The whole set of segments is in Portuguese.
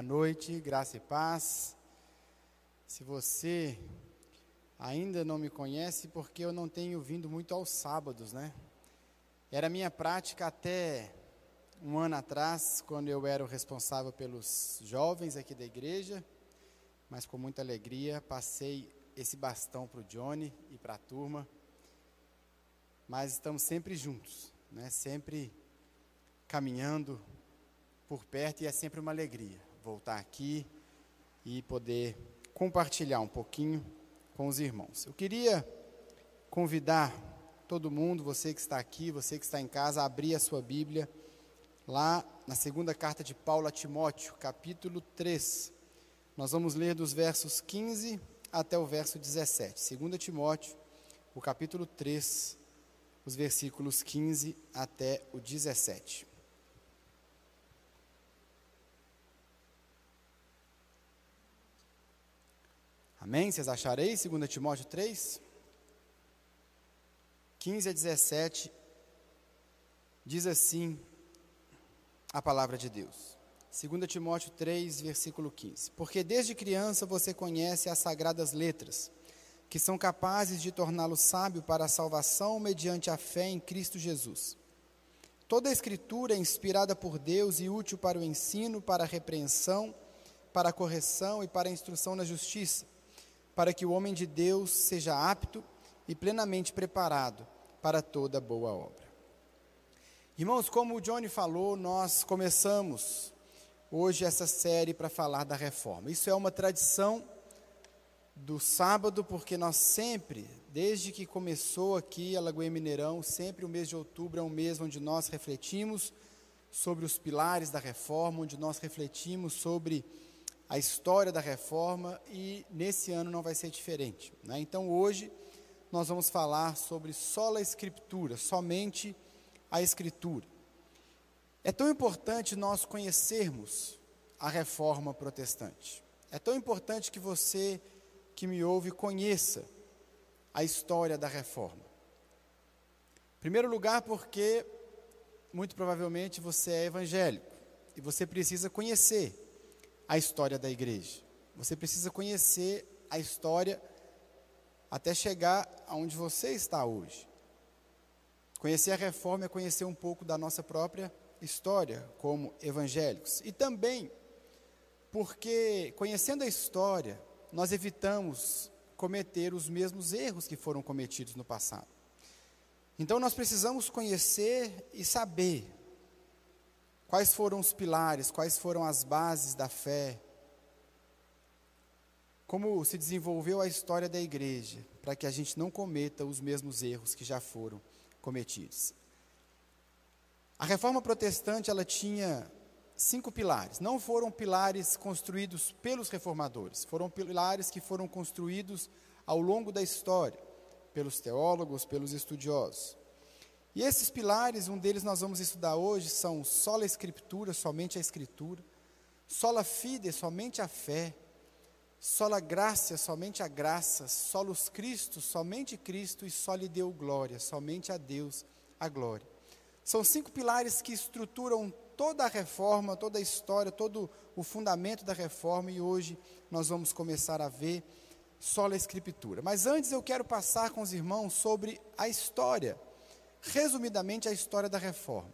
Boa noite, graça e paz. Se você ainda não me conhece, porque eu não tenho vindo muito aos sábados, né? Era minha prática até um ano atrás, quando eu era o responsável pelos jovens aqui da igreja, mas com muita alegria passei esse bastão para o Johnny e para a turma. Mas estamos sempre juntos, né? Sempre caminhando por perto e é sempre uma alegria voltar aqui e poder compartilhar um pouquinho com os irmãos. Eu queria convidar todo mundo, você que está aqui, você que está em casa, a abrir a sua Bíblia lá na segunda carta de Paulo a Timóteo, capítulo 3. Nós vamos ler dos versos 15 até o verso 17. 2 Timóteo, o capítulo 3, os versículos 15 até o 17. Amém? Vocês acharei? 2 Timóteo 3, 15 a 17, diz assim a palavra de Deus. 2 Timóteo 3, versículo 15. Porque desde criança você conhece as sagradas letras, que são capazes de torná-lo sábio para a salvação mediante a fé em Cristo Jesus. Toda a Escritura é inspirada por Deus e útil para o ensino, para a repreensão, para a correção e para a instrução na justiça para que o homem de Deus seja apto e plenamente preparado para toda boa obra. Irmãos, como o Johnny falou, nós começamos hoje essa série para falar da reforma. Isso é uma tradição do sábado, porque nós sempre, desde que começou aqui a Lagoinha Mineirão, sempre o mês de outubro é um mês onde nós refletimos sobre os pilares da reforma, onde nós refletimos sobre a história da reforma e nesse ano não vai ser diferente. Né? Então hoje nós vamos falar sobre sola escritura, somente a escritura. É tão importante nós conhecermos a reforma protestante. É tão importante que você que me ouve conheça a história da reforma. Em primeiro lugar, porque muito provavelmente você é evangélico e você precisa conhecer a história da igreja. Você precisa conhecer a história até chegar aonde você está hoje. Conhecer a reforma é conhecer um pouco da nossa própria história como evangélicos. E também porque, conhecendo a história, nós evitamos cometer os mesmos erros que foram cometidos no passado. Então, nós precisamos conhecer e saber Quais foram os pilares, quais foram as bases da fé? Como se desenvolveu a história da igreja, para que a gente não cometa os mesmos erros que já foram cometidos. A reforma protestante, ela tinha cinco pilares. Não foram pilares construídos pelos reformadores, foram pilares que foram construídos ao longo da história, pelos teólogos, pelos estudiosos. E esses pilares, um deles nós vamos estudar hoje, são sola escritura, somente a escritura, sola fide, somente a fé, sola graça, somente a graça, solos Cristo, somente Cristo e só lhe deu glória, somente a Deus a glória. São cinco pilares que estruturam toda a reforma, toda a história, todo o fundamento da reforma e hoje nós vamos começar a ver sola escritura. Mas antes eu quero passar com os irmãos sobre a história resumidamente a história da reforma.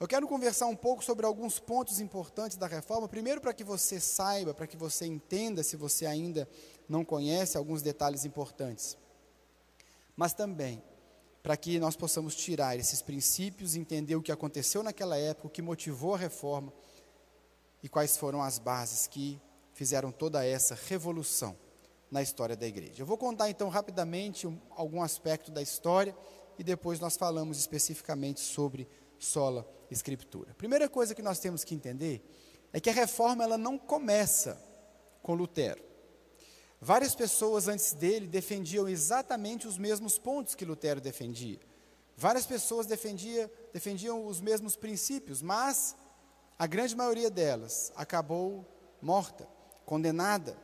Eu quero conversar um pouco sobre alguns pontos importantes da reforma, primeiro para que você saiba, para que você entenda, se você ainda não conhece, alguns detalhes importantes. Mas também para que nós possamos tirar esses princípios, entender o que aconteceu naquela época, o que motivou a reforma e quais foram as bases que fizeram toda essa revolução na história da igreja. Eu vou contar então rapidamente um, algum aspecto da história e depois nós falamos especificamente sobre sola escritura. Primeira coisa que nós temos que entender é que a reforma ela não começa com Lutero. Várias pessoas antes dele defendiam exatamente os mesmos pontos que Lutero defendia. Várias pessoas defendia, defendiam os mesmos princípios, mas a grande maioria delas acabou morta, condenada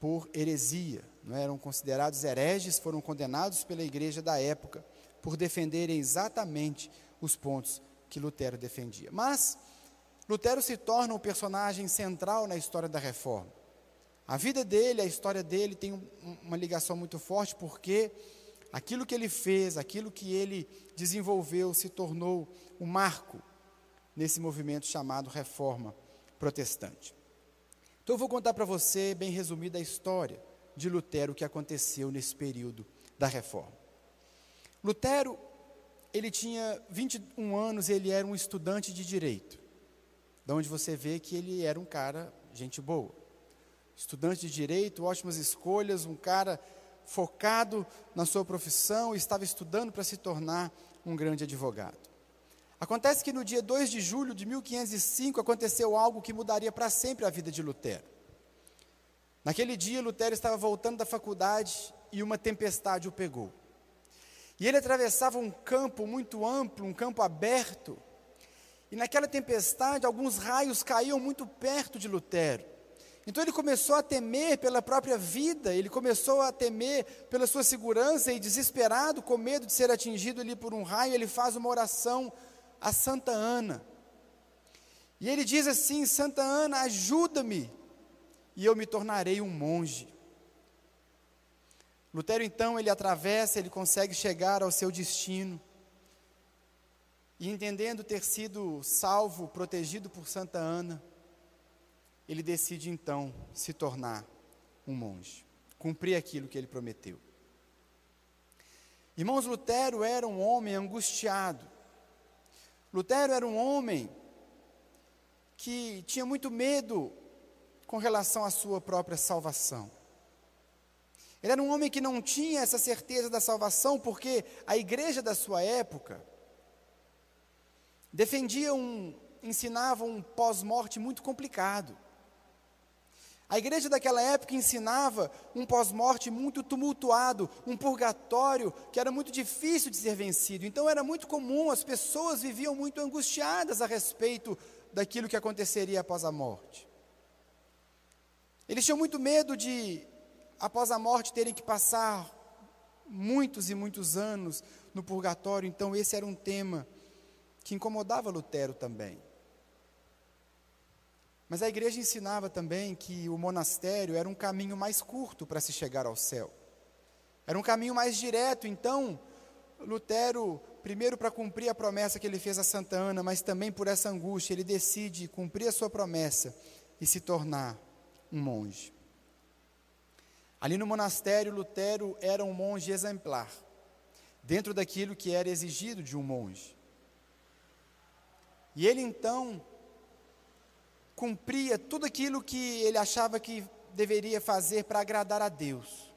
por heresia, não eram considerados hereges, foram condenados pela igreja da época por defenderem exatamente os pontos que Lutero defendia. Mas Lutero se torna um personagem central na história da reforma. A vida dele, a história dele tem um, uma ligação muito forte porque aquilo que ele fez, aquilo que ele desenvolveu se tornou um marco nesse movimento chamado Reforma Protestante. Então eu vou contar para você, bem resumida, a história de Lutero, que aconteceu nesse período da Reforma. Lutero, ele tinha 21 anos, ele era um estudante de direito. Da onde você vê que ele era um cara gente boa. Estudante de direito, ótimas escolhas, um cara focado na sua profissão, estava estudando para se tornar um grande advogado. Acontece que no dia 2 de julho de 1505 aconteceu algo que mudaria para sempre a vida de Lutero. Naquele dia, Lutero estava voltando da faculdade e uma tempestade o pegou. E ele atravessava um campo muito amplo, um campo aberto, e naquela tempestade, alguns raios caíam muito perto de Lutero. Então ele começou a temer pela própria vida, ele começou a temer pela sua segurança e desesperado, com medo de ser atingido ali por um raio, ele faz uma oração a Santa Ana. E ele diz assim: Santa Ana, ajuda-me, e eu me tornarei um monge. Lutero então ele atravessa, ele consegue chegar ao seu destino. E entendendo ter sido salvo, protegido por Santa Ana, ele decide então se tornar um monge, cumprir aquilo que ele prometeu. Irmãos, Lutero era um homem angustiado. Lutero era um homem que tinha muito medo com relação à sua própria salvação. Ele era um homem que não tinha essa certeza da salvação, porque a igreja da sua época, defendia um, ensinava um pós-morte muito complicado. A igreja daquela época ensinava um pós-morte muito tumultuado, um purgatório que era muito difícil de ser vencido. Então era muito comum, as pessoas viviam muito angustiadas a respeito daquilo que aconteceria após a morte. Eles tinham muito medo de, após a morte, terem que passar muitos e muitos anos no purgatório. Então esse era um tema que incomodava Lutero também. Mas a igreja ensinava também que o monastério era um caminho mais curto para se chegar ao céu. Era um caminho mais direto, então Lutero, primeiro para cumprir a promessa que ele fez a Santa Ana, mas também por essa angústia, ele decide cumprir a sua promessa e se tornar um monge. Ali no monastério, Lutero era um monge exemplar, dentro daquilo que era exigido de um monge. E ele então cumpria tudo aquilo que ele achava que deveria fazer para agradar a Deus.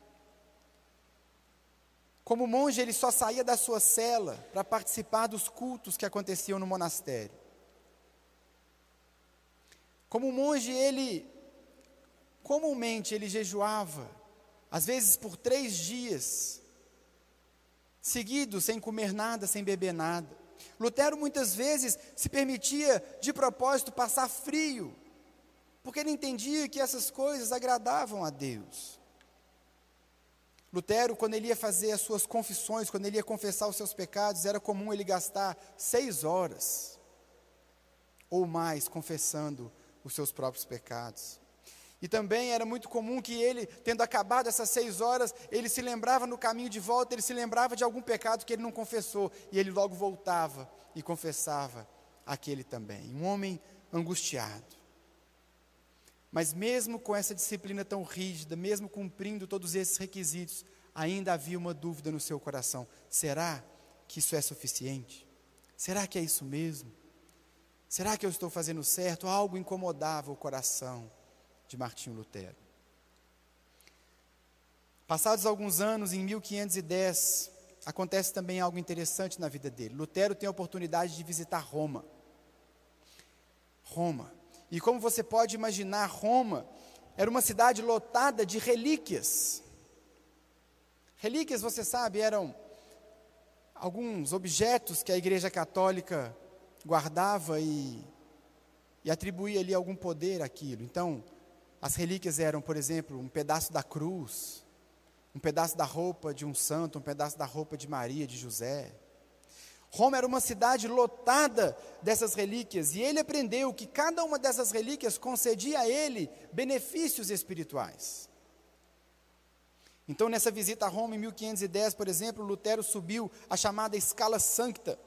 Como monge, ele só saía da sua cela para participar dos cultos que aconteciam no monastério. Como monge, ele comumente ele jejuava, às vezes por três dias, seguidos, sem comer nada, sem beber nada. Lutero muitas vezes se permitia de propósito passar frio, porque ele entendia que essas coisas agradavam a Deus. Lutero, quando ele ia fazer as suas confissões, quando ele ia confessar os seus pecados, era comum ele gastar seis horas ou mais confessando os seus próprios pecados. E também era muito comum que ele, tendo acabado essas seis horas, ele se lembrava no caminho de volta, ele se lembrava de algum pecado que ele não confessou, e ele logo voltava e confessava aquele também. Um homem angustiado. Mas mesmo com essa disciplina tão rígida, mesmo cumprindo todos esses requisitos, ainda havia uma dúvida no seu coração: será que isso é suficiente? Será que é isso mesmo? Será que eu estou fazendo certo? Algo incomodava o coração de Martinho Lutero. Passados alguns anos, em 1510, acontece também algo interessante na vida dele. Lutero tem a oportunidade de visitar Roma. Roma. E como você pode imaginar, Roma era uma cidade lotada de relíquias. Relíquias, você sabe, eram alguns objetos que a Igreja Católica guardava e, e atribuía ali algum poder àquilo. Então, as relíquias eram, por exemplo, um pedaço da cruz, um pedaço da roupa de um santo, um pedaço da roupa de Maria, de José. Roma era uma cidade lotada dessas relíquias, e ele aprendeu que cada uma dessas relíquias concedia a ele benefícios espirituais. Então, nessa visita a Roma em 1510, por exemplo, Lutero subiu a chamada escala sancta,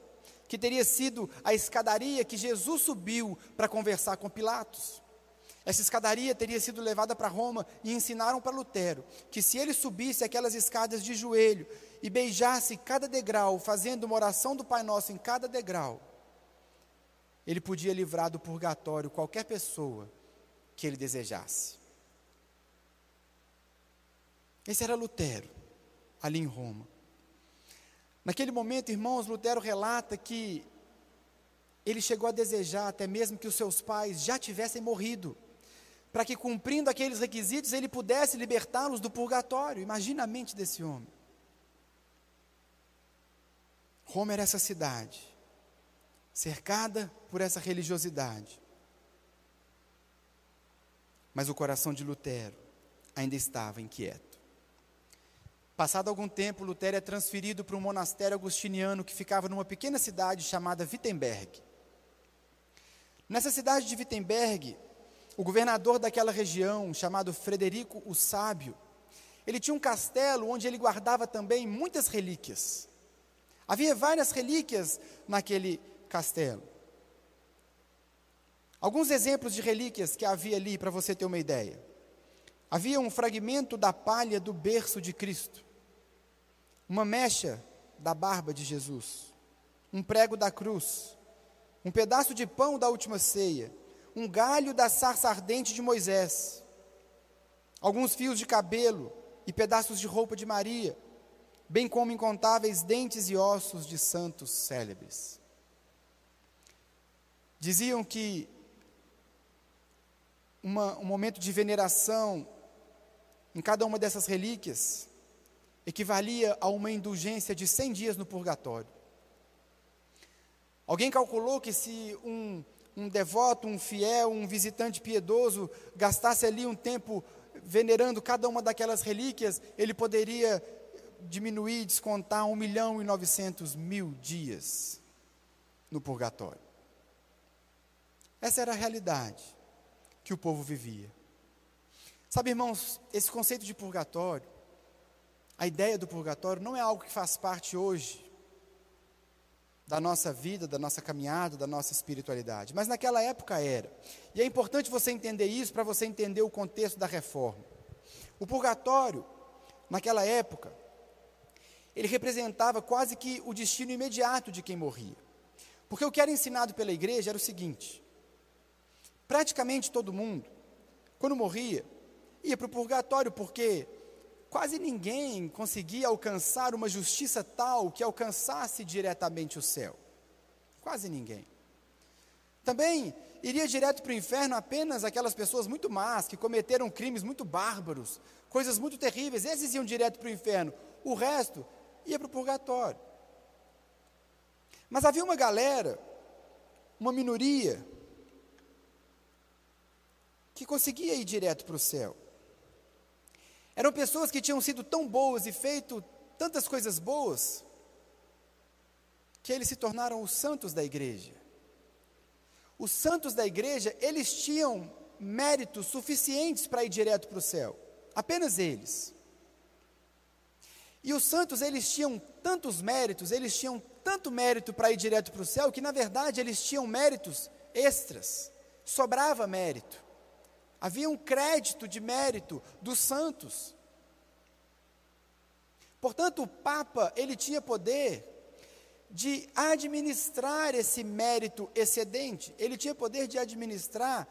que teria sido a escadaria que Jesus subiu para conversar com Pilatos. Essa escadaria teria sido levada para Roma e ensinaram para Lutero que se ele subisse aquelas escadas de joelho e beijasse cada degrau, fazendo uma oração do Pai Nosso em cada degrau, ele podia livrar do purgatório qualquer pessoa que ele desejasse. Esse era Lutero, ali em Roma. Naquele momento, irmãos, Lutero relata que ele chegou a desejar até mesmo que os seus pais já tivessem morrido para que cumprindo aqueles requisitos ele pudesse libertá-los do purgatório. Imagina a mente desse homem. Roma era essa cidade, cercada por essa religiosidade. Mas o coração de Lutero ainda estava inquieto. Passado algum tempo, Lutero é transferido para um monastério agustiniano que ficava numa pequena cidade chamada Wittenberg. Nessa cidade de Wittenberg, o governador daquela região, chamado Frederico o Sábio, ele tinha um castelo onde ele guardava também muitas relíquias. Havia várias relíquias naquele castelo. Alguns exemplos de relíquias que havia ali, para você ter uma ideia. Havia um fragmento da palha do berço de Cristo, uma mecha da barba de Jesus, um prego da cruz, um pedaço de pão da última ceia, um galho da sarça ardente de Moisés, alguns fios de cabelo e pedaços de roupa de Maria, bem como incontáveis dentes e ossos de santos célebres. Diziam que uma, um momento de veneração em cada uma dessas relíquias equivalia a uma indulgência de 100 dias no purgatório. Alguém calculou que se um um devoto, um fiel, um visitante piedoso gastasse ali um tempo venerando cada uma daquelas relíquias, ele poderia diminuir, descontar um milhão e novecentos mil dias no purgatório. Essa era a realidade que o povo vivia. Sabe, irmãos, esse conceito de purgatório, a ideia do purgatório não é algo que faz parte hoje da nossa vida, da nossa caminhada, da nossa espiritualidade. Mas naquela época era. E é importante você entender isso para você entender o contexto da reforma. O purgatório, naquela época, ele representava quase que o destino imediato de quem morria. Porque o que era ensinado pela igreja era o seguinte: praticamente todo mundo, quando morria, ia para o purgatório, porque quase ninguém conseguia alcançar uma justiça tal que alcançasse diretamente o céu. Quase ninguém. Também iria direto para o inferno apenas aquelas pessoas muito más, que cometeram crimes muito bárbaros, coisas muito terríveis, esses iam direto para o inferno. O resto ia para o purgatório. Mas havia uma galera, uma minoria, que conseguia ir direto para o céu. Eram pessoas que tinham sido tão boas e feito tantas coisas boas, que eles se tornaram os santos da igreja. Os santos da igreja, eles tinham méritos suficientes para ir direto para o céu, apenas eles. E os santos, eles tinham tantos méritos, eles tinham tanto mérito para ir direto para o céu, que na verdade eles tinham méritos extras, sobrava mérito. Havia um crédito de mérito dos santos. Portanto, o Papa, ele tinha poder de administrar esse mérito excedente, ele tinha poder de administrar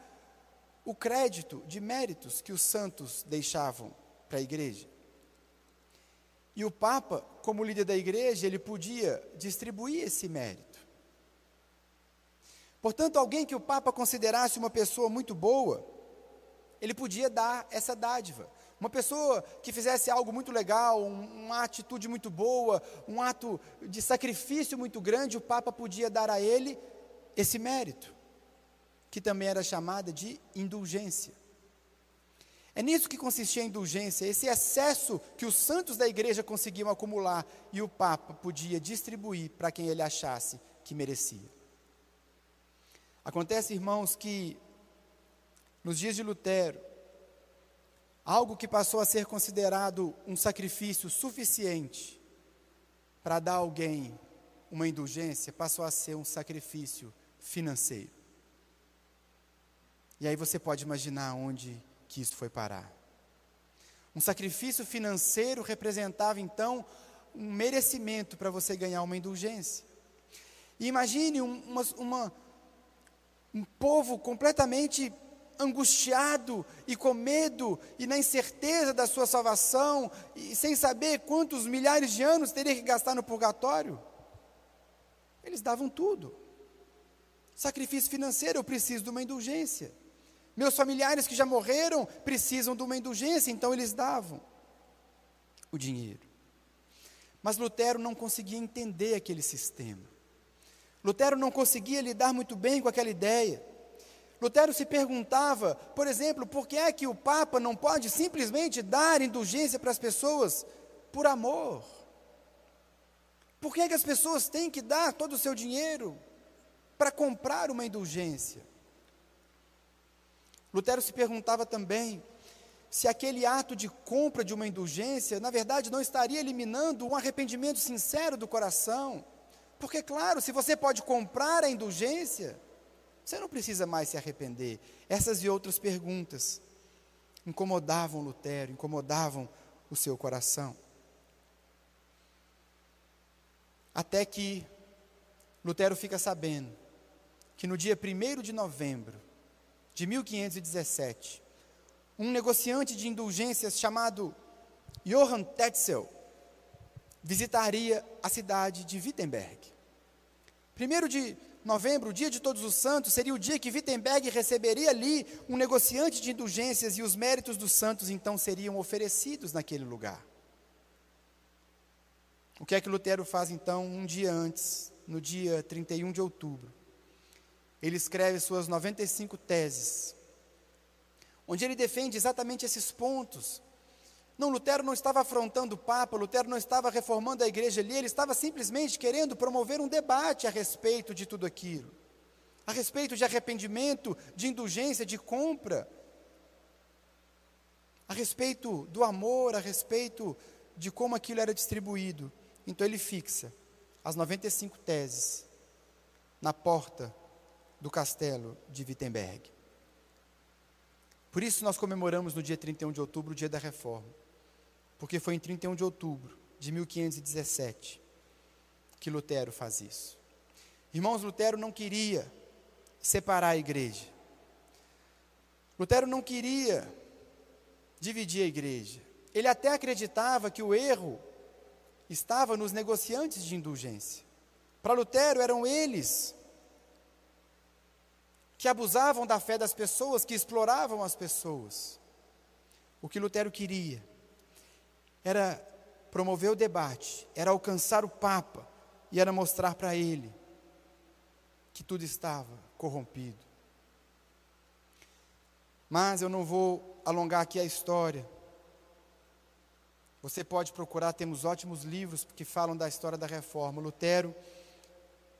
o crédito de méritos que os santos deixavam para a igreja. E o Papa, como líder da igreja, ele podia distribuir esse mérito. Portanto, alguém que o Papa considerasse uma pessoa muito boa, ele podia dar essa dádiva. Uma pessoa que fizesse algo muito legal, um, uma atitude muito boa, um ato de sacrifício muito grande, o Papa podia dar a ele esse mérito, que também era chamada de indulgência. É nisso que consistia a indulgência, esse excesso que os santos da igreja conseguiam acumular e o Papa podia distribuir para quem ele achasse que merecia. Acontece, irmãos, que nos dias de Lutero, algo que passou a ser considerado um sacrifício suficiente para dar a alguém uma indulgência, passou a ser um sacrifício financeiro. E aí você pode imaginar onde que isso foi parar. Um sacrifício financeiro representava então um merecimento para você ganhar uma indulgência. E imagine um, uma, uma, um povo completamente angustiado e com medo e na incerteza da sua salvação e sem saber quantos milhares de anos teria que gastar no purgatório. Eles davam tudo. Sacrifício financeiro, eu preciso de uma indulgência. Meus familiares que já morreram precisam de uma indulgência, então eles davam o dinheiro. Mas Lutero não conseguia entender aquele sistema. Lutero não conseguia lidar muito bem com aquela ideia. Lutero se perguntava, por exemplo, por que é que o Papa não pode simplesmente dar indulgência para as pessoas por amor? Por que é que as pessoas têm que dar todo o seu dinheiro para comprar uma indulgência? Lutero se perguntava também se aquele ato de compra de uma indulgência, na verdade, não estaria eliminando um arrependimento sincero do coração. Porque, claro, se você pode comprar a indulgência, você não precisa mais se arrepender. Essas e outras perguntas incomodavam Lutero, incomodavam o seu coração. Até que Lutero fica sabendo que no dia 1 de novembro de 1517, um negociante de indulgências chamado Johann Tetzel visitaria a cidade de Wittenberg. Primeiro de novembro, o dia de Todos os Santos, seria o dia que Wittenberg receberia ali um negociante de indulgências e os méritos dos santos então seriam oferecidos naquele lugar. O que é que Lutero faz então um dia antes, no dia 31 de outubro? ele escreve suas 95 teses, onde ele defende exatamente esses pontos. Não, Lutero não estava afrontando o Papa, Lutero não estava reformando a igreja ali, ele estava simplesmente querendo promover um debate a respeito de tudo aquilo, a respeito de arrependimento, de indulgência, de compra, a respeito do amor, a respeito de como aquilo era distribuído. Então ele fixa as 95 teses na porta do castelo de Wittenberg. Por isso nós comemoramos no dia 31 de outubro o dia da reforma. Porque foi em 31 de outubro de 1517 que Lutero faz isso. Irmãos, Lutero não queria separar a igreja. Lutero não queria dividir a igreja. Ele até acreditava que o erro estava nos negociantes de indulgência. Para Lutero, eram eles que abusavam da fé das pessoas, que exploravam as pessoas. O que Lutero queria era promover o debate, era alcançar o Papa e era mostrar para ele que tudo estava corrompido. Mas eu não vou alongar aqui a história. Você pode procurar, temos ótimos livros que falam da história da reforma. Lutero,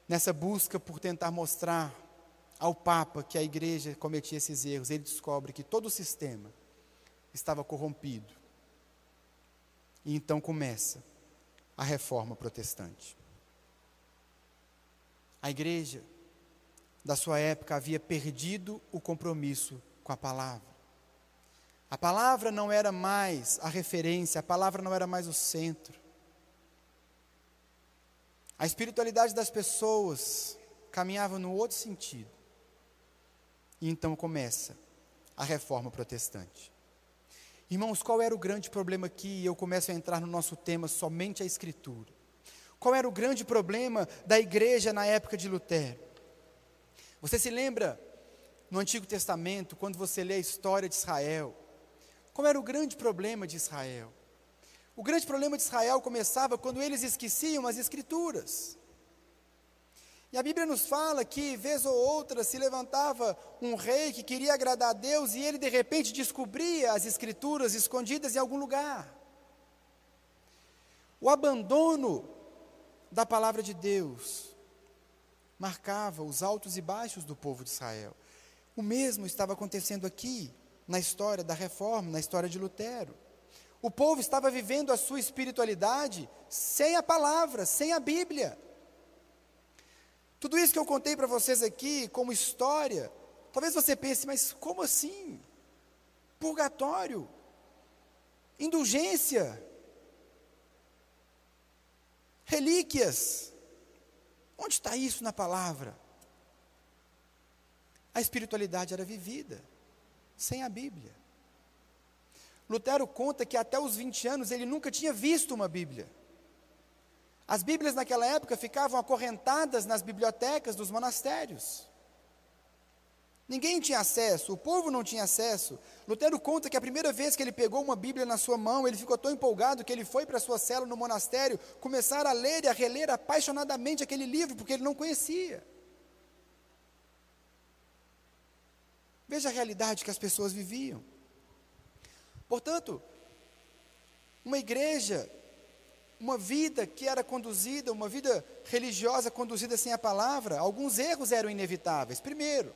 nessa busca por tentar mostrar ao Papa que a igreja cometia esses erros, ele descobre que todo o sistema estava corrompido. E então começa a reforma protestante. A igreja da sua época havia perdido o compromisso com a palavra. A palavra não era mais a referência, a palavra não era mais o centro. A espiritualidade das pessoas caminhava no outro sentido. E então começa a reforma protestante. Irmãos, qual era o grande problema aqui? Eu começo a entrar no nosso tema somente a Escritura. Qual era o grande problema da igreja na época de Lutero? Você se lembra no Antigo Testamento, quando você lê a história de Israel? Qual era o grande problema de Israel? O grande problema de Israel começava quando eles esqueciam as Escrituras. E a Bíblia nos fala que, vez ou outra, se levantava um rei que queria agradar a Deus e ele, de repente, descobria as Escrituras escondidas em algum lugar. O abandono da palavra de Deus marcava os altos e baixos do povo de Israel. O mesmo estava acontecendo aqui, na história da reforma, na história de Lutero. O povo estava vivendo a sua espiritualidade sem a palavra, sem a Bíblia. Tudo isso que eu contei para vocês aqui, como história, talvez você pense, mas como assim? Purgatório, indulgência, relíquias. Onde está isso na palavra? A espiritualidade era vivida sem a Bíblia. Lutero conta que até os 20 anos ele nunca tinha visto uma Bíblia. As Bíblias naquela época ficavam acorrentadas nas bibliotecas dos monastérios. Ninguém tinha acesso, o povo não tinha acesso. Lutero conta que a primeira vez que ele pegou uma Bíblia na sua mão, ele ficou tão empolgado que ele foi para a sua cela no monastério começar a ler e a reler apaixonadamente aquele livro, porque ele não conhecia. Veja a realidade que as pessoas viviam. Portanto, uma igreja uma vida que era conduzida, uma vida religiosa conduzida sem a palavra, alguns erros eram inevitáveis. Primeiro,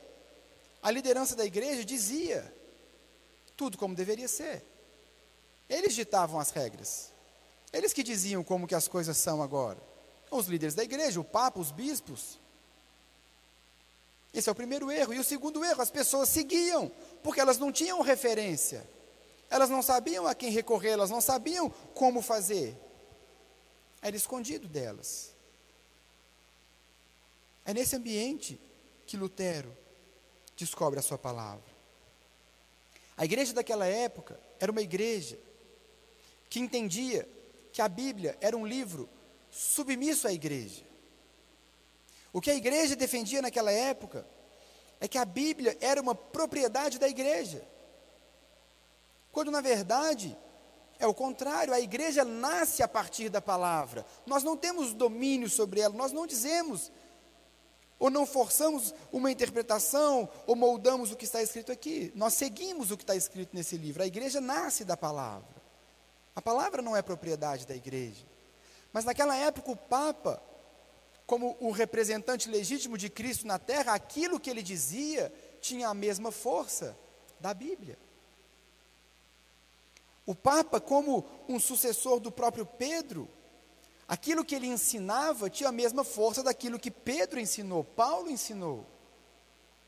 a liderança da igreja dizia tudo como deveria ser. Eles ditavam as regras. Eles que diziam como que as coisas são agora. Os líderes da igreja, o papa, os bispos. Esse é o primeiro erro. E o segundo erro, as pessoas seguiam, porque elas não tinham referência. Elas não sabiam a quem recorrer, elas não sabiam como fazer era escondido delas. É nesse ambiente que Lutero descobre a sua palavra. A igreja daquela época era uma igreja que entendia que a Bíblia era um livro submisso à igreja. O que a igreja defendia naquela época é que a Bíblia era uma propriedade da igreja. Quando na verdade é o contrário, a igreja nasce a partir da palavra. Nós não temos domínio sobre ela, nós não dizemos, ou não forçamos uma interpretação, ou moldamos o que está escrito aqui. Nós seguimos o que está escrito nesse livro. A igreja nasce da palavra. A palavra não é propriedade da igreja. Mas naquela época, o Papa, como o representante legítimo de Cristo na terra, aquilo que ele dizia tinha a mesma força da Bíblia. O Papa, como um sucessor do próprio Pedro, aquilo que ele ensinava tinha a mesma força daquilo que Pedro ensinou, Paulo ensinou.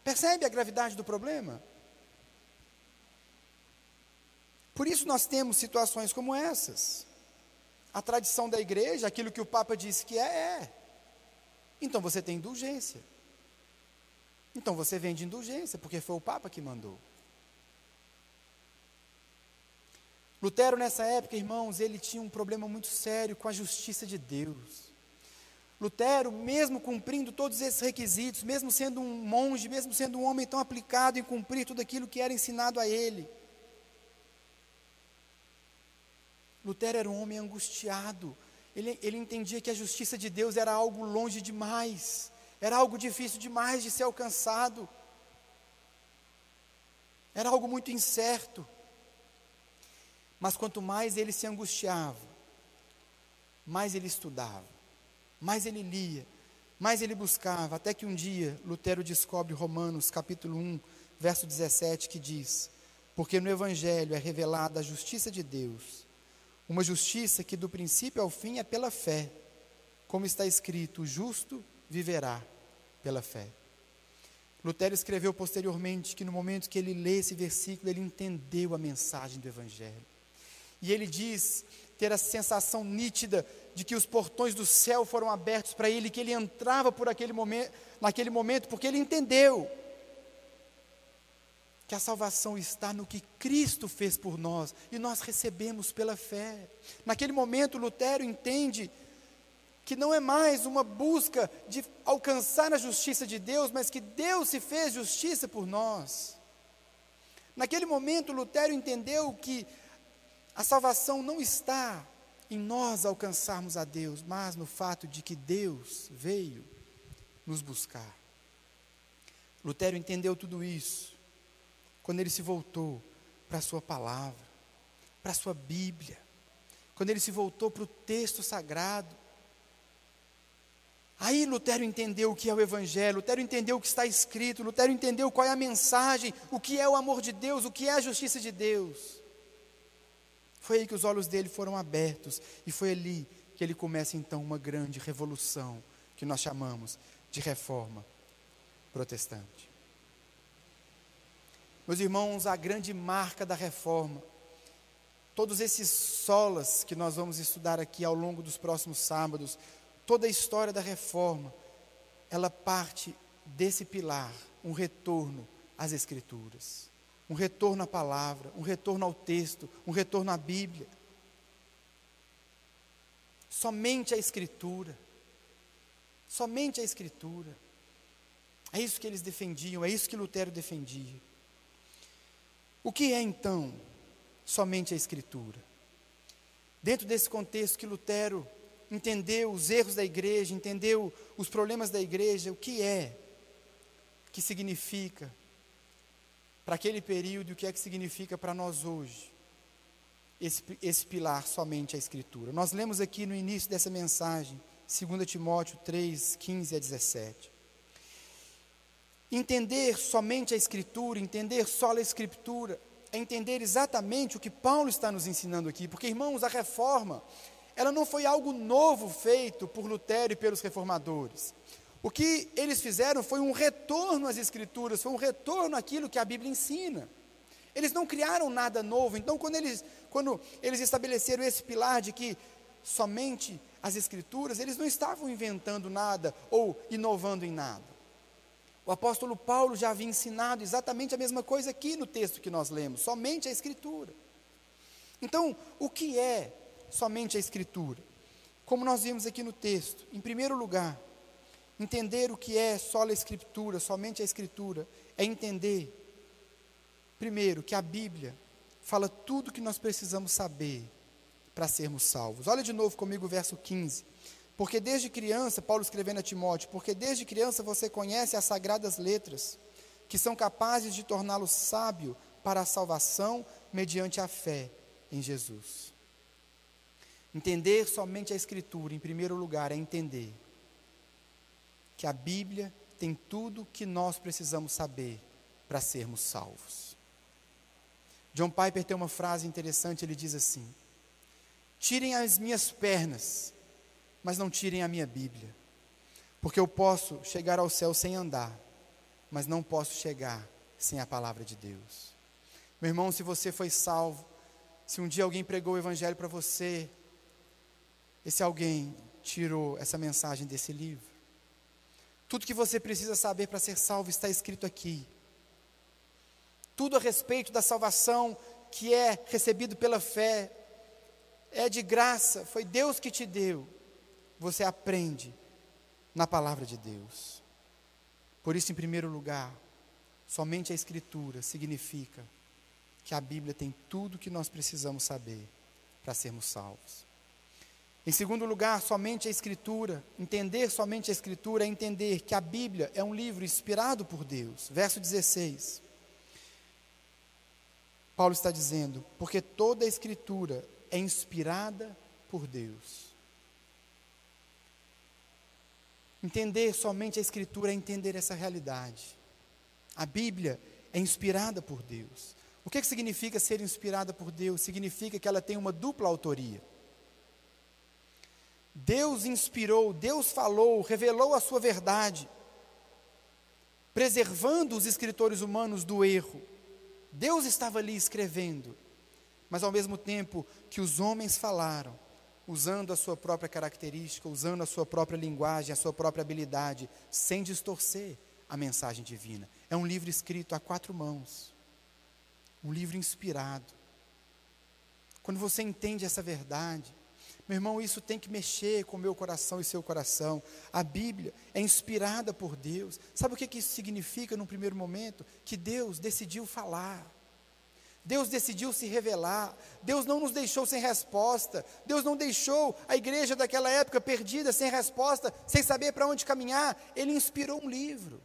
Percebe a gravidade do problema? Por isso nós temos situações como essas. A tradição da igreja, aquilo que o Papa disse que é, é. Então você tem indulgência. Então você vende indulgência, porque foi o Papa que mandou. Lutero, nessa época, irmãos, ele tinha um problema muito sério com a justiça de Deus. Lutero, mesmo cumprindo todos esses requisitos, mesmo sendo um monge, mesmo sendo um homem tão aplicado em cumprir tudo aquilo que era ensinado a ele, Lutero era um homem angustiado. Ele, ele entendia que a justiça de Deus era algo longe demais, era algo difícil demais de ser alcançado, era algo muito incerto. Mas quanto mais ele se angustiava, mais ele estudava, mais ele lia, mais ele buscava, até que um dia Lutero descobre Romanos capítulo 1, verso 17, que diz: Porque no Evangelho é revelada a justiça de Deus, uma justiça que do princípio ao fim é pela fé, como está escrito: o justo viverá pela fé. Lutero escreveu posteriormente que no momento que ele lê esse versículo, ele entendeu a mensagem do Evangelho. E ele diz ter a sensação nítida de que os portões do céu foram abertos para ele, que ele entrava por aquele momento, naquele momento, porque ele entendeu que a salvação está no que Cristo fez por nós e nós recebemos pela fé. Naquele momento, Lutero entende que não é mais uma busca de alcançar a justiça de Deus, mas que Deus se fez justiça por nós. Naquele momento, Lutero entendeu que a salvação não está em nós alcançarmos a Deus, mas no fato de que Deus veio, nos buscar. Lutero entendeu tudo isso quando ele se voltou para a sua palavra, para a sua Bíblia, quando ele se voltou para o texto sagrado. Aí Lutero entendeu o que é o Evangelho, Lutero entendeu o que está escrito, Lutero entendeu qual é a mensagem, o que é o amor de Deus, o que é a justiça de Deus. Foi aí que os olhos dele foram abertos, e foi ali que ele começa então uma grande revolução, que nós chamamos de reforma protestante. Meus irmãos, a grande marca da reforma, todos esses solas que nós vamos estudar aqui ao longo dos próximos sábados, toda a história da reforma, ela parte desse pilar, um retorno às Escrituras, um retorno à palavra, um retorno ao texto, um retorno à Bíblia. Somente a Escritura, somente a Escritura. É isso que eles defendiam, é isso que Lutero defendia. O que é então somente a Escritura? Dentro desse contexto que Lutero entendeu os erros da igreja, entendeu os problemas da igreja, o que é que significa para aquele período e o que é que significa para nós hoje esse, esse pilar somente a Escritura. Nós lemos aqui no início dessa mensagem, 2 Timóteo 3, 15 a 17. Entender somente a Escritura, entender só a Escritura, é entender exatamente o que Paulo está nos ensinando aqui, porque, irmãos, a reforma, ela não foi algo novo feito por Lutero e pelos reformadores. O que eles fizeram foi um retorno às Escrituras, foi um retorno àquilo que a Bíblia ensina. Eles não criaram nada novo, então, quando eles, quando eles estabeleceram esse pilar de que somente as Escrituras, eles não estavam inventando nada ou inovando em nada. O apóstolo Paulo já havia ensinado exatamente a mesma coisa aqui no texto que nós lemos, somente a Escritura. Então, o que é somente a Escritura? Como nós vimos aqui no texto, em primeiro lugar, entender o que é só a Escritura, somente a Escritura, é entender, primeiro, que a Bíblia fala tudo o que nós precisamos saber para sermos salvos. Olha de novo comigo o verso 15. Porque desde criança, Paulo escrevendo a Timóteo, porque desde criança você conhece as sagradas letras, que são capazes de torná-lo sábio para a salvação mediante a fé em Jesus. Entender somente a Escritura, em primeiro lugar, é entender que a Bíblia tem tudo que nós precisamos saber para sermos salvos. John Piper tem uma frase interessante, ele diz assim: Tirem as minhas pernas mas não tirem a minha Bíblia, porque eu posso chegar ao céu sem andar, mas não posso chegar sem a palavra de Deus. Meu irmão, se você foi salvo, se um dia alguém pregou o Evangelho para você, esse alguém tirou essa mensagem desse livro. Tudo que você precisa saber para ser salvo está escrito aqui. Tudo a respeito da salvação que é recebido pela fé, é de graça, foi Deus que te deu você aprende na palavra de Deus. Por isso, em primeiro lugar, somente a Escritura significa que a Bíblia tem tudo o que nós precisamos saber para sermos salvos. Em segundo lugar, somente a Escritura, entender somente a Escritura é entender que a Bíblia é um livro inspirado por Deus. Verso 16. Paulo está dizendo: porque toda a Escritura é inspirada por Deus. Entender somente a Escritura é entender essa realidade. A Bíblia é inspirada por Deus. O que, que significa ser inspirada por Deus? Significa que ela tem uma dupla autoria. Deus inspirou, Deus falou, revelou a sua verdade, preservando os escritores humanos do erro. Deus estava ali escrevendo, mas ao mesmo tempo que os homens falaram, usando a sua própria característica, usando a sua própria linguagem, a sua própria habilidade, sem distorcer a mensagem divina. É um livro escrito a quatro mãos, um livro inspirado. Quando você entende essa verdade, meu irmão, isso tem que mexer com o meu coração e seu coração. A Bíblia é inspirada por Deus. Sabe o que, isso significa num primeiro momento? Que Deus decidiu falar. Deus decidiu se revelar. Deus não nos deixou sem resposta. Deus não deixou a igreja daquela época perdida, sem resposta, sem saber para onde caminhar. Ele inspirou um livro.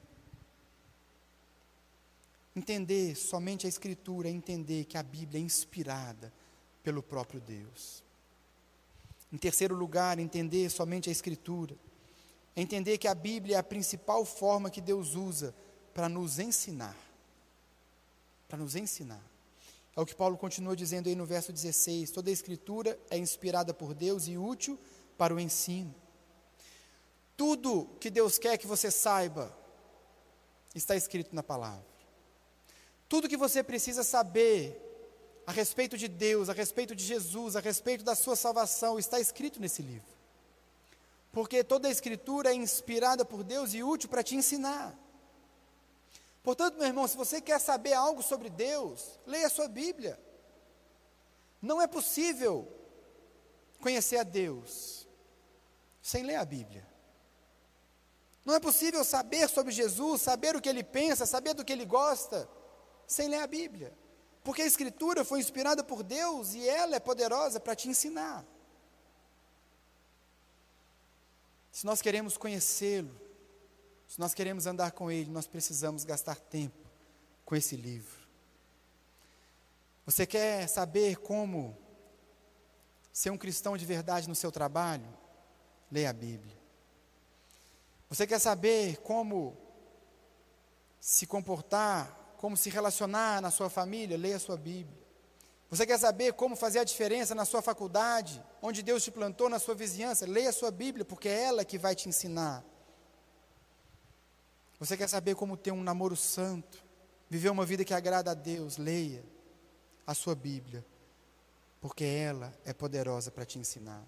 Entender somente a Escritura é entender que a Bíblia é inspirada pelo próprio Deus. Em terceiro lugar, entender somente a Escritura entender que a Bíblia é a principal forma que Deus usa para nos ensinar. Para nos ensinar. É o que Paulo continua dizendo aí no verso 16: toda a Escritura é inspirada por Deus e útil para o ensino. Tudo que Deus quer que você saiba está escrito na palavra. Tudo que você precisa saber a respeito de Deus, a respeito de Jesus, a respeito da sua salvação, está escrito nesse livro. Porque toda a Escritura é inspirada por Deus e útil para te ensinar. Portanto, meu irmão, se você quer saber algo sobre Deus, leia a sua Bíblia. Não é possível conhecer a Deus sem ler a Bíblia. Não é possível saber sobre Jesus, saber o que ele pensa, saber do que ele gosta, sem ler a Bíblia. Porque a Escritura foi inspirada por Deus e ela é poderosa para te ensinar. Se nós queremos conhecê-lo, se nós queremos andar com Ele, nós precisamos gastar tempo com esse livro. Você quer saber como ser um cristão de verdade no seu trabalho? Leia a Bíblia. Você quer saber como se comportar, como se relacionar na sua família? Leia a sua Bíblia. Você quer saber como fazer a diferença na sua faculdade, onde Deus te plantou, na sua vizinhança? Leia a sua Bíblia, porque é ela que vai te ensinar. Você quer saber como ter um namoro santo, viver uma vida que agrada a Deus? Leia a sua Bíblia, porque ela é poderosa para te ensinar.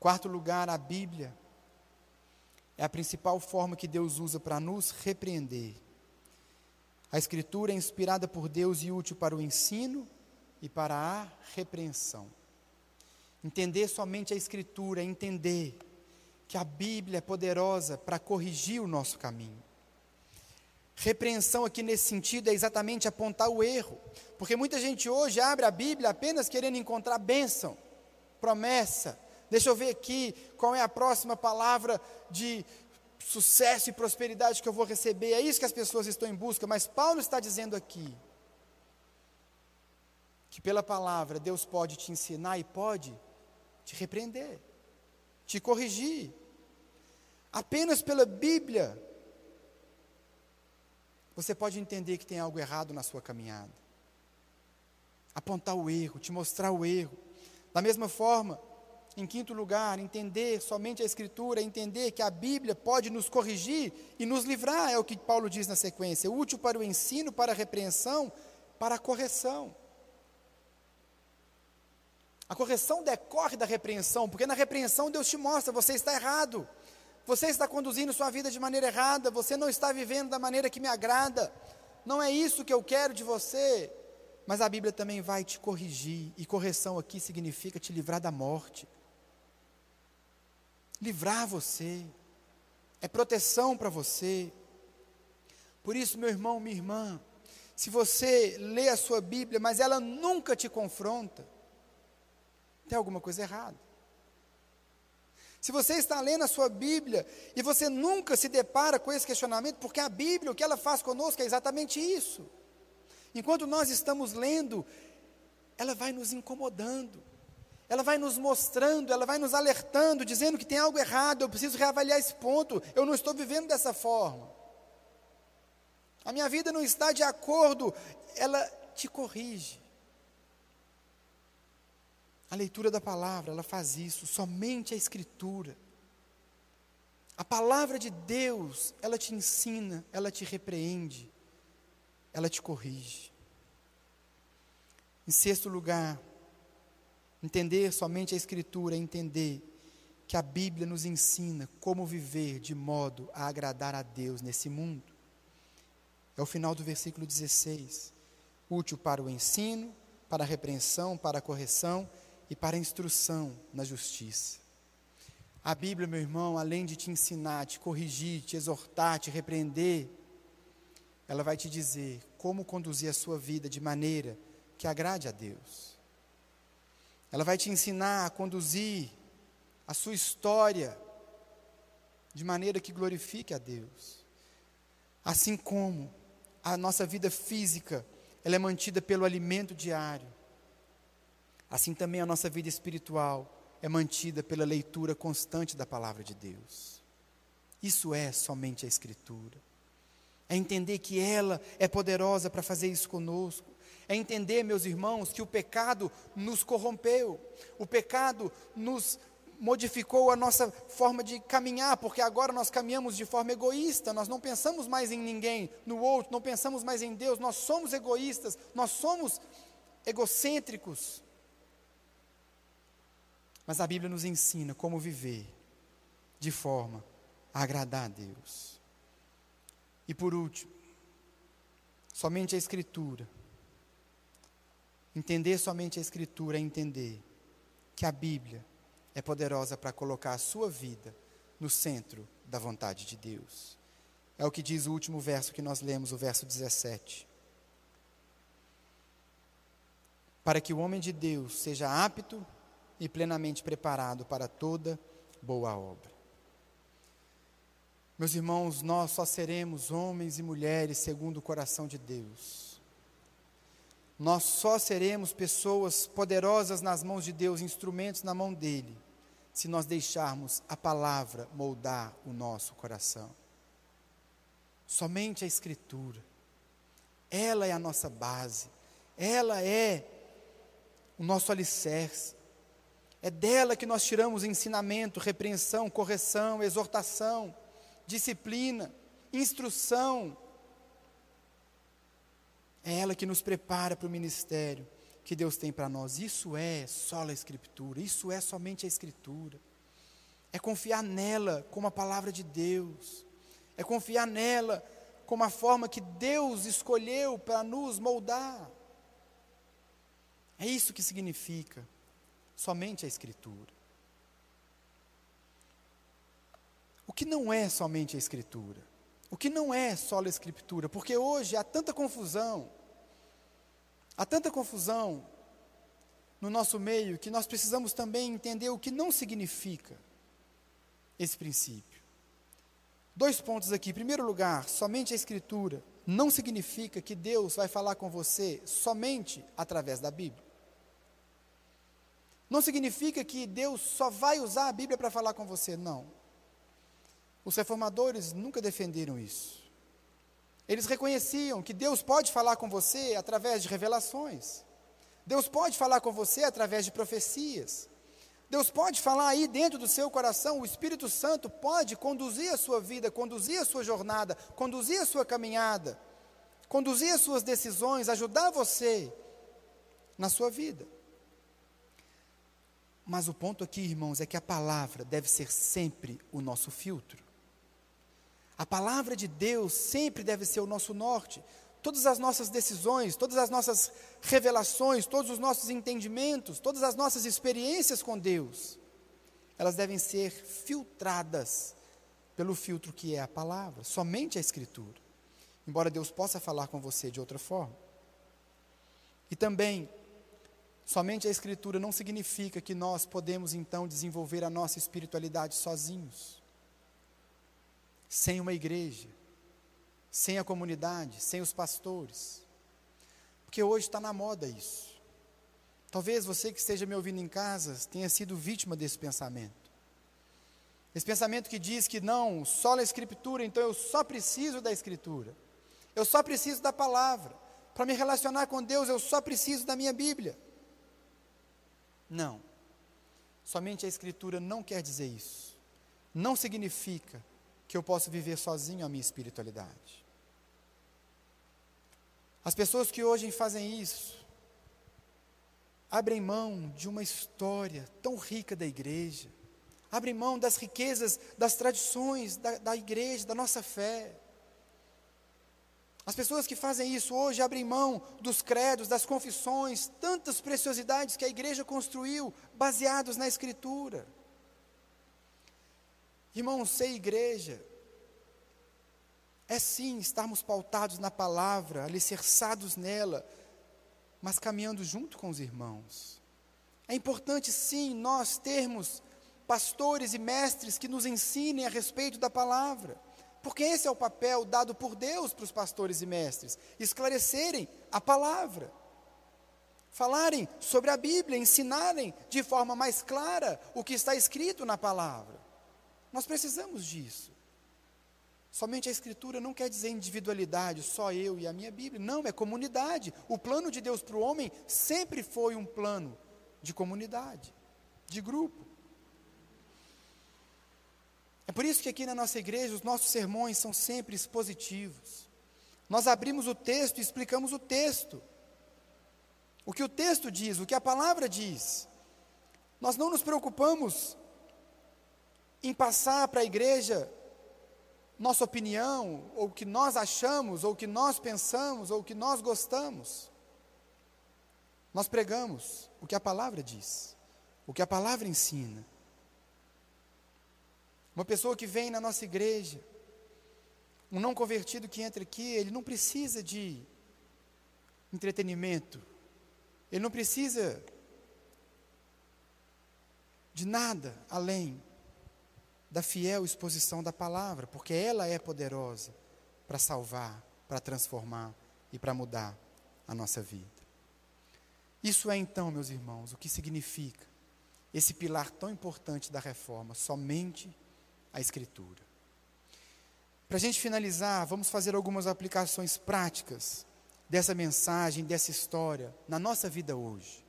Quarto lugar, a Bíblia é a principal forma que Deus usa para nos repreender. A Escritura é inspirada por Deus e útil para o ensino e para a repreensão. Entender somente a Escritura é entender que a Bíblia é poderosa para corrigir o nosso caminho. Repreensão aqui nesse sentido é exatamente apontar o erro, porque muita gente hoje abre a Bíblia apenas querendo encontrar bênção, promessa. Deixa eu ver aqui qual é a próxima palavra de sucesso e prosperidade que eu vou receber. É isso que as pessoas estão em busca, mas Paulo está dizendo aqui que pela palavra Deus pode te ensinar e pode te repreender te corrigir. Apenas pela Bíblia, você pode entender que tem algo errado na sua caminhada. Apontar o erro, te mostrar o erro. Da mesma forma, em quinto lugar, entender somente a Escritura, entender que a Bíblia pode nos corrigir e nos livrar, é o que Paulo diz na sequência, útil para o ensino, para a repreensão, para a correção. A correção decorre da repreensão, porque na repreensão Deus te mostra, você está errado. Você está conduzindo sua vida de maneira errada, você não está vivendo da maneira que me agrada. Não é isso que eu quero de você. Mas a Bíblia também vai te corrigir, e correção aqui significa te livrar da morte. Livrar você. É proteção para você. Por isso, meu irmão, minha irmã, se você lê a sua Bíblia, mas ela nunca te confronta, tem alguma coisa errada. Se você está lendo a sua Bíblia e você nunca se depara com esse questionamento, porque a Bíblia, o que ela faz conosco é exatamente isso. Enquanto nós estamos lendo, ela vai nos incomodando, ela vai nos mostrando, ela vai nos alertando, dizendo que tem algo errado, eu preciso reavaliar esse ponto, eu não estou vivendo dessa forma. A minha vida não está de acordo, ela te corrige. A leitura da palavra, ela faz isso, somente a escritura. A palavra de Deus, ela te ensina, ela te repreende, ela te corrige. Em sexto lugar, entender somente a Escritura é entender que a Bíblia nos ensina como viver de modo a agradar a Deus nesse mundo. É o final do versículo 16. Útil para o ensino, para a repreensão, para a correção e para a instrução na justiça. A Bíblia, meu irmão, além de te ensinar, te corrigir, te exortar, te repreender, ela vai te dizer como conduzir a sua vida de maneira que agrade a Deus. Ela vai te ensinar a conduzir a sua história de maneira que glorifique a Deus. Assim como a nossa vida física, ela é mantida pelo alimento diário. Assim também a nossa vida espiritual é mantida pela leitura constante da palavra de Deus. Isso é somente a Escritura. É entender que ela é poderosa para fazer isso conosco. É entender, meus irmãos, que o pecado nos corrompeu, o pecado nos modificou a nossa forma de caminhar, porque agora nós caminhamos de forma egoísta, nós não pensamos mais em ninguém, no outro, não pensamos mais em Deus, nós somos egoístas, nós somos egocêntricos. Mas a Bíblia nos ensina como viver de forma a agradar a Deus. E por último, somente a Escritura. Entender somente a Escritura é entender que a Bíblia é poderosa para colocar a sua vida no centro da vontade de Deus. É o que diz o último verso que nós lemos, o verso 17. Para que o homem de Deus seja apto e plenamente preparado para toda boa obra. Meus irmãos, nós só seremos homens e mulheres segundo o coração de Deus. Nós só seremos pessoas poderosas nas mãos de Deus, instrumentos na mão dele, se nós deixarmos a palavra moldar o nosso coração. Somente a Escritura, ela é a nossa base, ela é o nosso alicerce. É dela que nós tiramos ensinamento, repreensão, correção, exortação, disciplina, instrução. É ela que nos prepara para o ministério que Deus tem para nós. Isso é só a Escritura, isso é somente a Escritura. É confiar nela como a palavra de Deus, é confiar nela como a forma que Deus escolheu para nos moldar. É isso que significa somente a Escritura. O que não é somente a Escritura? O que não é só a Escritura? Porque hoje há tanta confusão, há tanta confusão no nosso meio que nós precisamos também entender o que não significa esse princípio. Dois pontos aqui. Em primeiro lugar, somente a Escritura não significa que Deus vai falar com você somente através da Bíblia. Não significa que Deus só vai usar a Bíblia para falar com você, não. Os reformadores nunca defenderam isso. Eles reconheciam que Deus pode falar com você através de revelações. Deus pode falar com você através de profecias. Deus pode falar aí dentro do seu coração, o Espírito Santo pode conduzir a sua vida, conduzir a sua jornada, conduzir a sua caminhada, conduzir as suas decisões, ajudar você na sua vida. Mas o ponto aqui, irmãos, é que a palavra deve ser sempre o nosso filtro. A palavra de Deus sempre deve ser o nosso norte. Todas as nossas decisões, todas as nossas revelações, todos os nossos entendimentos, todas as nossas experiências com Deus, elas devem ser filtradas pelo filtro que é a palavra, somente a Escritura. Embora Deus possa falar com você de outra forma. E também Somente a Escritura não significa que nós podemos então desenvolver a nossa espiritualidade sozinhos, sem uma igreja, sem a comunidade, sem os pastores. Porque hoje está na moda isso. Talvez você que esteja me ouvindo em casa tenha sido vítima desse pensamento. Esse pensamento que diz que não, só na Escritura, então eu só preciso da Escritura. Eu só preciso da palavra. Para me relacionar com Deus, eu só preciso da minha Bíblia. Não. Somente a Escritura não quer dizer isso. Não significa que eu posso viver sozinho a minha espiritualidade. As pessoas que hoje fazem isso, abrem mão de uma história tão rica da igreja, abrem mão das riquezas, das tradições da, da igreja, da nossa fé. As pessoas que fazem isso hoje abrem mão dos credos, das confissões, tantas preciosidades que a igreja construiu, baseados na Escritura. Irmãos, ser igreja é sim estarmos pautados na palavra, alicerçados nela, mas caminhando junto com os irmãos. É importante sim nós termos pastores e mestres que nos ensinem a respeito da palavra, porque esse é o papel dado por Deus para os pastores e mestres esclarecerem a palavra, falarem sobre a Bíblia, ensinarem de forma mais clara o que está escrito na palavra. Nós precisamos disso. Somente a Escritura não quer dizer individualidade, só eu e a minha Bíblia. Não, é comunidade. O plano de Deus para o homem sempre foi um plano de comunidade, de grupo. É por isso que aqui na nossa igreja os nossos sermões são sempre expositivos. Nós abrimos o texto e explicamos o texto. O que o texto diz, o que a palavra diz. Nós não nos preocupamos em passar para a igreja nossa opinião, ou o que nós achamos, ou o que nós pensamos, ou o que nós gostamos. Nós pregamos o que a palavra diz, o que a palavra ensina. Uma pessoa que vem na nossa igreja, um não convertido que entra aqui, ele não precisa de entretenimento, ele não precisa de nada além da fiel exposição da palavra, porque ela é poderosa para salvar, para transformar e para mudar a nossa vida. Isso é então, meus irmãos, o que significa esse pilar tão importante da reforma, somente a Escritura. Para a gente finalizar, vamos fazer algumas aplicações práticas dessa mensagem, dessa história, na nossa vida hoje.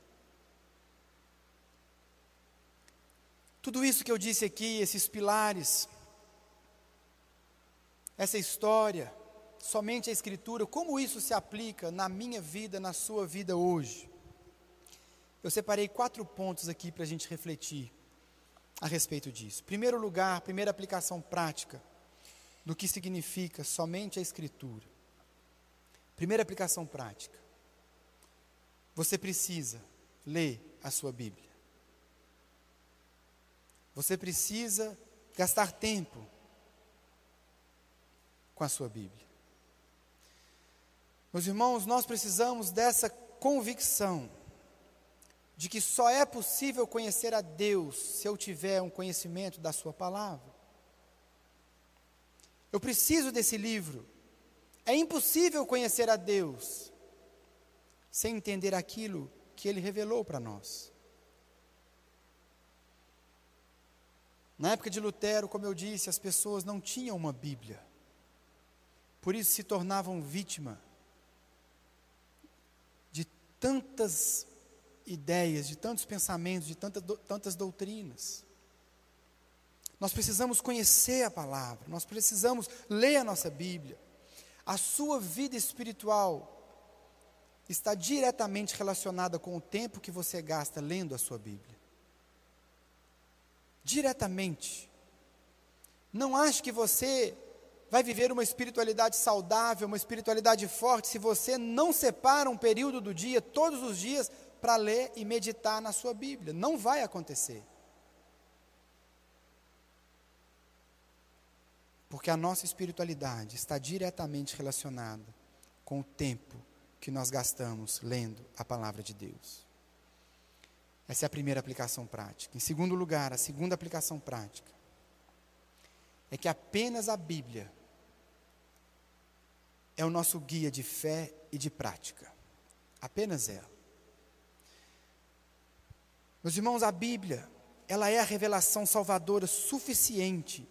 Tudo isso que eu disse aqui, esses pilares, essa história, somente a Escritura, como isso se aplica na minha vida, na sua vida hoje? Eu separei quatro pontos aqui para a gente refletir a respeito disso. Primeiro lugar, primeira aplicação prática do que significa somente a Escritura. Primeira aplicação prática. Você precisa ler a sua Bíblia. Você precisa gastar tempo com a sua Bíblia. Meus irmãos, nós precisamos dessa convicção de que só é possível conhecer a Deus se eu tiver um conhecimento da Sua palavra. Eu preciso desse livro. É impossível conhecer a Deus sem entender aquilo que Ele revelou para nós. Na época de Lutero, como eu disse, as pessoas não tinham uma Bíblia. Por isso se tornavam vítima de tantas ideias, de tantos pensamentos, de tantas, tantas doutrinas. Nós precisamos conhecer a palavra, nós precisamos ler a nossa Bíblia. A sua vida espiritual está diretamente relacionada com o tempo que você gasta lendo a sua Bíblia. Diretamente. Não ache que você vai viver uma espiritualidade saudável, uma espiritualidade forte, se você não separa um período do dia, todos os dias, para ler e meditar na sua Bíblia. Não vai acontecer. Porque a nossa espiritualidade está diretamente relacionada com o tempo que nós gastamos lendo a palavra de Deus. Essa é a primeira aplicação prática. Em segundo lugar, a segunda aplicação prática é que apenas a Bíblia é o nosso guia de fé e de prática. Apenas ela. Meus irmãos, a Bíblia, ela é a revelação salvadora suficiente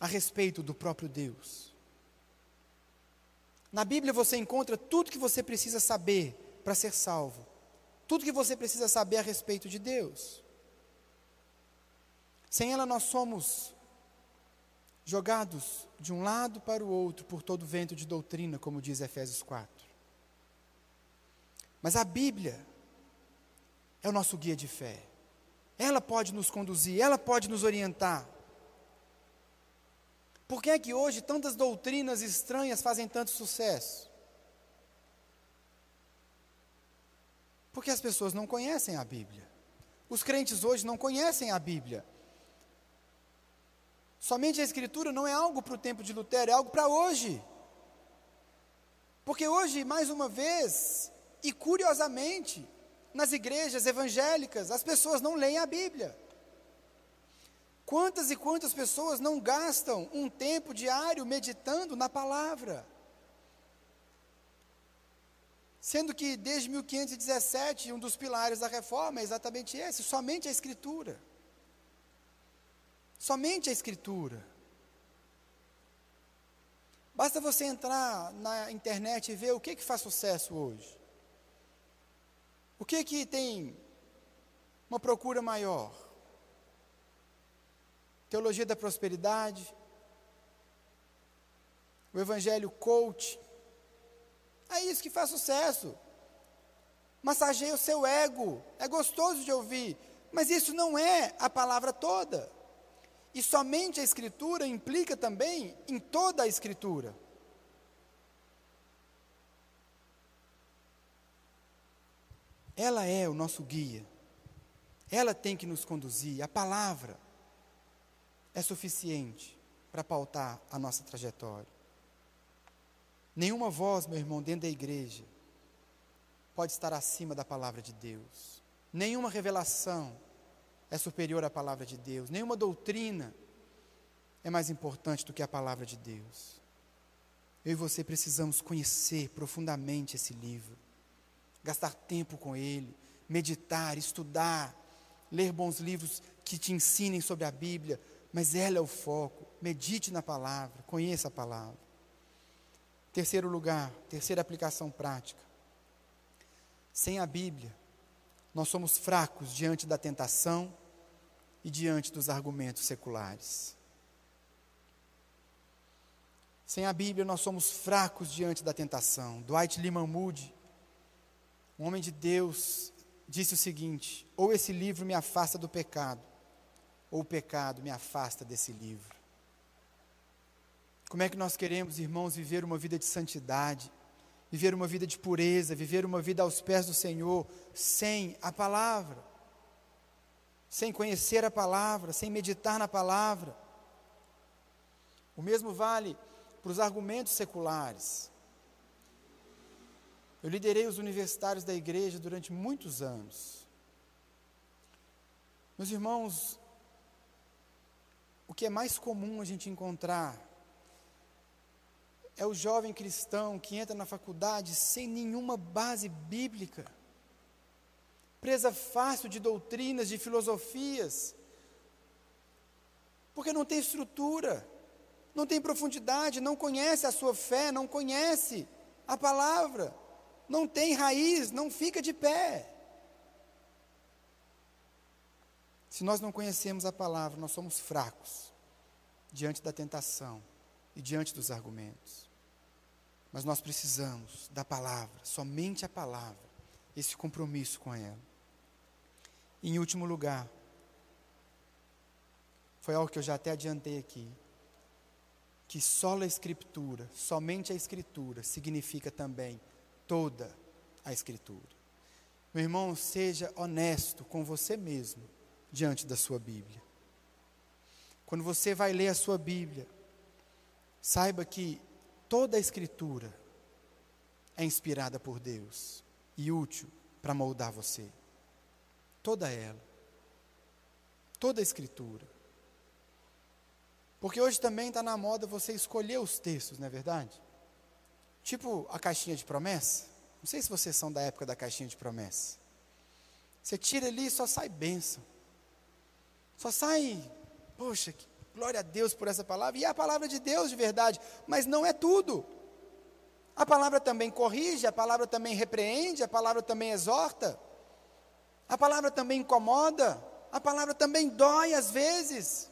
a respeito do próprio Deus. Na Bíblia você encontra tudo que você precisa saber para ser salvo, tudo que você precisa saber a respeito de Deus. Sem ela nós somos jogados de um lado para o outro por todo vento de doutrina, como diz Efésios 4. Mas a Bíblia é o nosso guia de fé. Ela pode nos conduzir, ela pode nos orientar. Por que é que hoje tantas doutrinas estranhas fazem tanto sucesso? Porque as pessoas não conhecem a Bíblia. Os crentes hoje não conhecem a Bíblia. Somente a Escritura não é algo para o tempo de Lutero, é algo para hoje. Porque hoje, mais uma vez, e curiosamente, nas igrejas evangélicas, as pessoas não leem a Bíblia. Quantas e quantas pessoas não gastam um tempo diário meditando na palavra? Sendo que desde 1517, um dos pilares da reforma é exatamente esse: somente a Escritura. Somente a Escritura. Basta você entrar na internet e ver o que, que faz sucesso hoje. O que, que tem uma procura maior? Teologia da prosperidade, o Evangelho coach, é isso que faz sucesso. Massageia o seu ego. É gostoso de ouvir. Mas isso não é a palavra toda. E somente a Escritura implica também em toda a Escritura. Ela é o nosso guia. Ela tem que nos conduzir. A palavra é suficiente para pautar a nossa trajetória. Nenhuma voz, meu irmão, dentro da igreja pode estar acima da palavra de Deus. Nenhuma revelação é superior à palavra de Deus. Nenhuma doutrina é mais importante do que a palavra de Deus. Eu e você precisamos conhecer profundamente esse livro, gastar tempo com ele, meditar, estudar, ler bons livros que te ensinem sobre a Bíblia, mas ela é o foco. Medite na palavra, conheça a palavra. Terceiro lugar, terceira aplicação prática. Sem a Bíblia, nós somos fracos diante da tentação e diante dos argumentos seculares. Sem a Bíblia, nós somos fracos diante da tentação. Dwight Lyman Moody, um homem de Deus, disse o seguinte: ou esse livro me afasta do pecado, ou o pecado me afasta desse livro. Como é que nós queremos, irmãos, viver uma vida de santidade, viver uma vida de pureza, viver uma vida aos pés do Senhor, sem a palavra, sem conhecer a palavra, sem meditar na palavra? O mesmo vale para os argumentos seculares. Eu liderei os universitários da igreja durante muitos anos. Meus irmãos, o que é mais comum a gente encontrar é o jovem cristão que entra na faculdade sem nenhuma base bíblica, presa fácil de doutrinas, de filosofias, porque não tem estrutura, não tem profundidade, não conhece a sua fé, não conhece a palavra, não tem raiz, não fica de pé. Se nós não conhecemos a palavra, nós somos fracos diante da tentação e diante dos argumentos. Mas nós precisamos da palavra, somente a palavra, esse compromisso com ela. E, em último lugar, foi algo que eu já até adiantei aqui, que só a Escritura, somente a Escritura, significa também toda a Escritura. Meu irmão, seja honesto com você mesmo diante da sua Bíblia. Quando você vai ler a sua Bíblia, Saiba que toda a Escritura é inspirada por Deus e útil para moldar você. Toda ela. Toda a Escritura. Porque hoje também está na moda você escolher os textos, não é verdade? Tipo a caixinha de promessa. Não sei se vocês são da época da caixinha de promessa. Você tira ali e só sai bênção. Só sai, poxa, que Glória a Deus por essa palavra. E é a palavra de Deus de verdade, mas não é tudo. A palavra também corrige, a palavra também repreende, a palavra também exorta. A palavra também incomoda, a palavra também dói às vezes.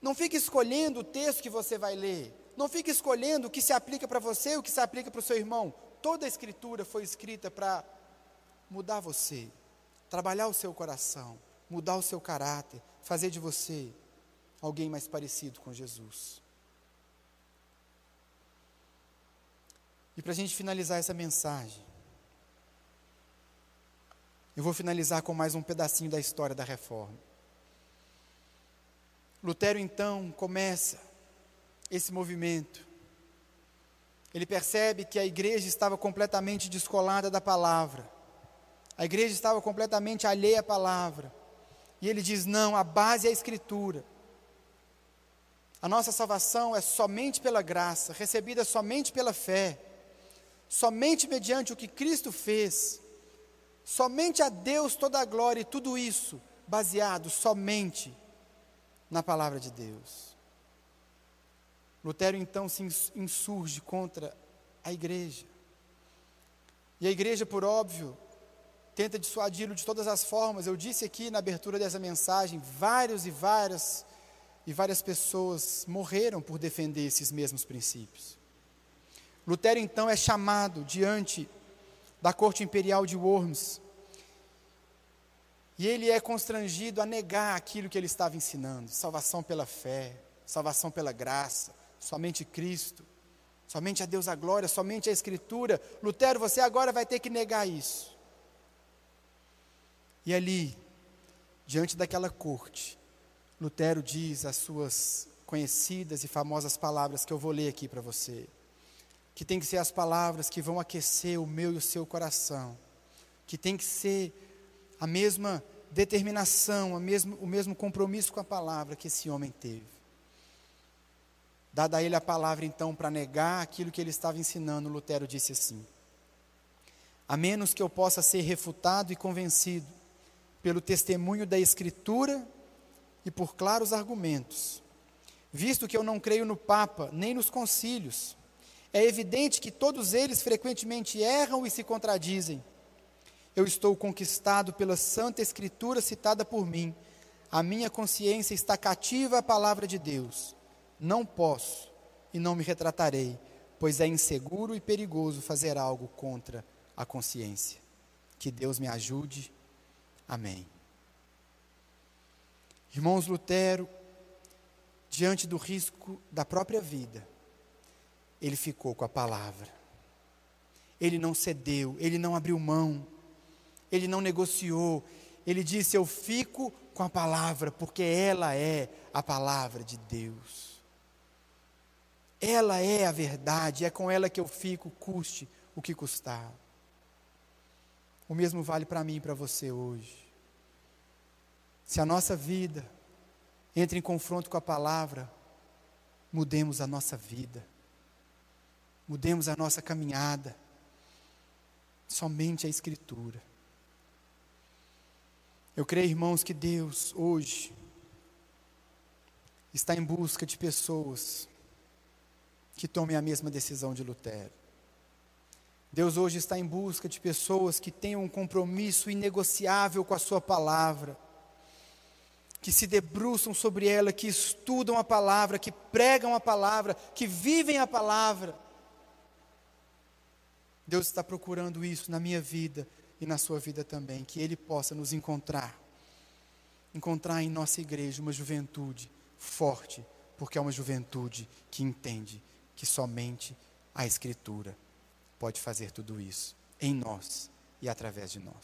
Não fique escolhendo o texto que você vai ler. Não fique escolhendo o que se aplica para você o que se aplica para o seu irmão. Toda a escritura foi escrita para mudar você, trabalhar o seu coração, mudar o seu caráter, fazer de você alguém mais parecido com Jesus. E para a gente finalizar essa mensagem, eu vou finalizar com mais um pedacinho da história da reforma. Lutero então começa esse movimento. Ele percebe que a igreja estava completamente descolada da palavra. A igreja estava completamente alheia à palavra. E ele diz: não, a base é a Escritura. A nossa salvação é somente pela graça, recebida somente pela fé, somente mediante o que Cristo fez, somente a Deus toda a glória e tudo isso baseado somente na palavra de Deus. Lutero então se insurge contra a igreja. E a igreja, por óbvio, tenta dissuadi-lo de todas as formas. Eu disse aqui na abertura dessa mensagem, vários e várias e várias pessoas morreram por defender esses mesmos princípios. Lutero então é chamado diante da corte imperial de Worms. E ele é constrangido a negar aquilo que ele estava ensinando: salvação pela fé, salvação pela graça, somente Cristo, somente a Deus a glória, somente a Escritura. Lutero, você agora vai ter que negar isso. E ali, diante daquela corte, Lutero diz as suas conhecidas e famosas palavras que eu vou ler aqui para você, que tem que ser as palavras que vão aquecer o meu e o seu coração, que tem que ser a mesma determinação, a mesmo, o mesmo compromisso com a palavra que esse homem teve. Dada a ele a palavra, então, para negar aquilo que ele estava ensinando, Lutero disse assim: A menos que eu possa ser refutado e convencido pelo testemunho da Escritura e por claros argumentos, visto que eu não creio no Papa nem nos concílios, é evidente que todos eles frequentemente erram e se contradizem. Eu estou conquistado pela Santa Escritura citada por mim. A minha consciência está cativa à palavra de Deus. Não posso e não me retratarei, pois é inseguro e perigoso fazer algo contra a consciência. Que Deus me ajude. Amém. Irmãos Lutero, diante do risco da própria vida, ele ficou com a palavra. Ele não cedeu, ele não abriu mão, ele não negociou. Ele disse: Eu fico com a palavra, porque ela é a palavra de Deus. Ela é a verdade, é com ela que eu fico, custe o que custar. O mesmo vale para mim e para você hoje. Se a nossa vida entra em confronto com a palavra, mudemos a nossa vida, mudemos a nossa caminhada. Somente a Escritura. Eu creio, irmãos, que Deus hoje está em busca de pessoas que tomem a mesma decisão de Lutero. Deus hoje está em busca de pessoas que tenham um compromisso inegociável com a Sua palavra, que se debruçam sobre ela, que estudam a palavra, que pregam a palavra, que vivem a palavra. Deus está procurando isso na minha vida e na sua vida também, que Ele possa nos encontrar, encontrar em nossa igreja uma juventude forte, porque é uma juventude que entende que somente a Escritura pode fazer tudo isso em nós e através de nós.